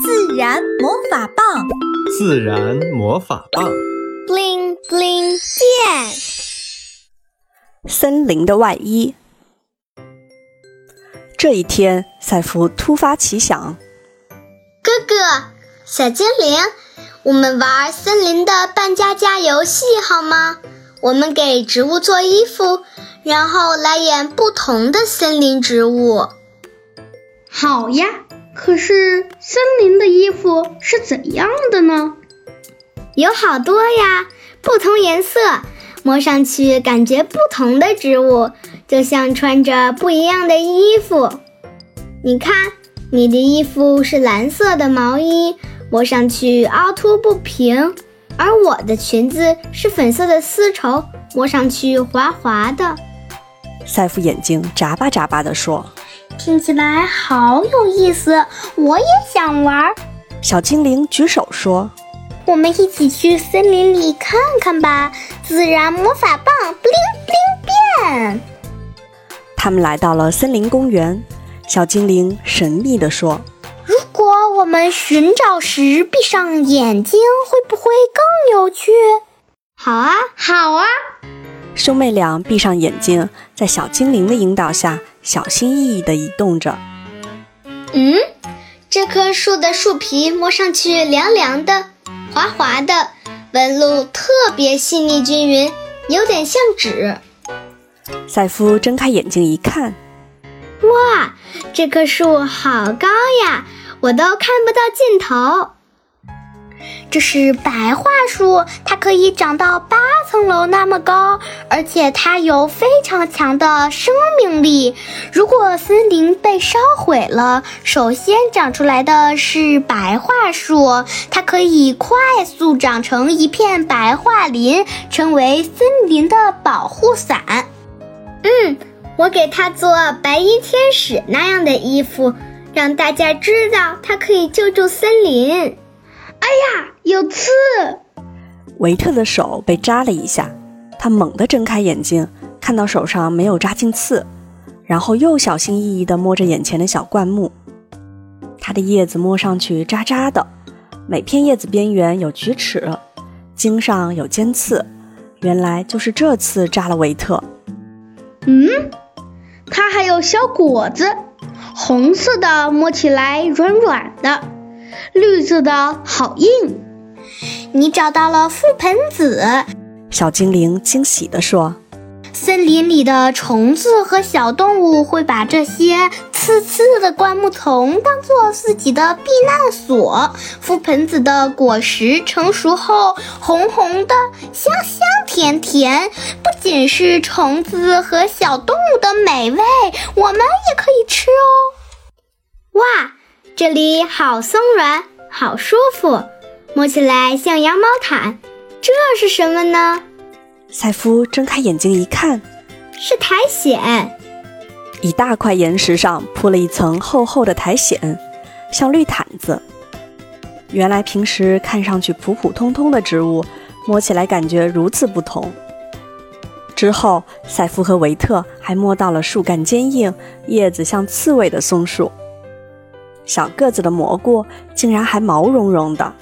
自然魔法棒，自然魔法棒，bling bling 变。森林的外衣。这一天，赛弗突发奇想：“哥哥，小精灵，我们玩森林的扮家家游戏好吗？我们给植物做衣服，然后来演不同的森林植物。”好呀。可是森林的衣服是怎样的呢？有好多呀，不同颜色，摸上去感觉不同的植物，就像穿着不一样的衣服。你看，你的衣服是蓝色的毛衣，摸上去凹凸不平；而我的裙子是粉色的丝绸，摸上去滑滑的。赛夫眼睛眨巴眨巴地说。听起来好有意思，我也想玩。小精灵举手说：“我们一起去森林里看看吧！”自然魔法棒，bling bling 变。他们来到了森林公园。小精灵神秘地说：“如果我们寻找时闭上眼睛，会不会更有趣？”“好啊，好啊！”兄妹俩闭上眼睛，在小精灵的引导下。小心翼翼地移动着。嗯，这棵树的树皮摸上去凉凉的、滑滑的，纹路特别细腻均匀，有点像纸。赛夫睁开眼睛一看，哇，这棵树好高呀，我都看不到尽头。这是白桦树，它可以长到八层楼那么高，而且它有非常强的生命力。如果森林被烧毁了，首先长出来的是白桦树，它可以快速长成一片白桦林，成为森林的保护伞。嗯，我给它做白衣天使那样的衣服，让大家知道它可以救助森林。哎呀，有刺！维特的手被扎了一下，他猛地睁开眼睛，看到手上没有扎进刺，然后又小心翼翼地摸着眼前的小灌木。它的叶子摸上去扎扎的，每片叶子边缘有锯齿，茎上有尖刺，原来就是这次扎了维特。嗯，它还有小果子，红色的，摸起来软软的。绿色的好硬，你找到了覆盆子。小精灵惊喜地说：“森林里的虫子和小动物会把这些刺刺的灌木丛当做自己的避难所。覆盆子的果实成熟后，红红的，香香甜甜，不仅是虫子和小动物的美味，我们也可以吃哦。”哇！这里好松软，好舒服，摸起来像羊毛毯。这是什么呢？赛夫睁开眼睛一看，是苔藓。一大块岩石上铺了一层厚厚的苔藓，像绿毯子。原来平时看上去普普通通的植物，摸起来感觉如此不同。之后，赛夫和维特还摸到了树干坚硬、叶子像刺猬的松树。小个子的蘑菇竟然还毛茸茸的。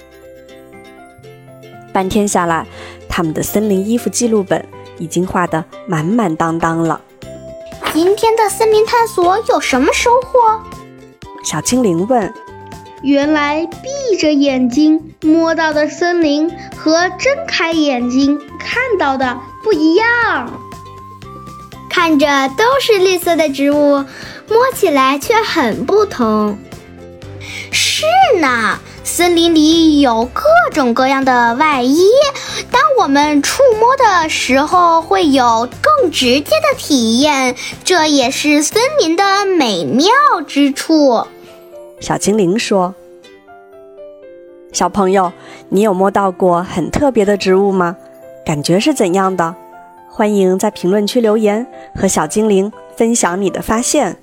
半天下来，他们的森林衣服记录本已经画得满满当当了。今天的森林探索有什么收获？小精灵问。原来闭着眼睛摸到的森林和睁开眼睛看到的不一样。看着都是绿色的植物，摸起来却很不同。那，森林里有各种各样的外衣，当我们触摸的时候，会有更直接的体验，这也是森林的美妙之处。小精灵说：“小朋友，你有摸到过很特别的植物吗？感觉是怎样的？欢迎在评论区留言，和小精灵分享你的发现。”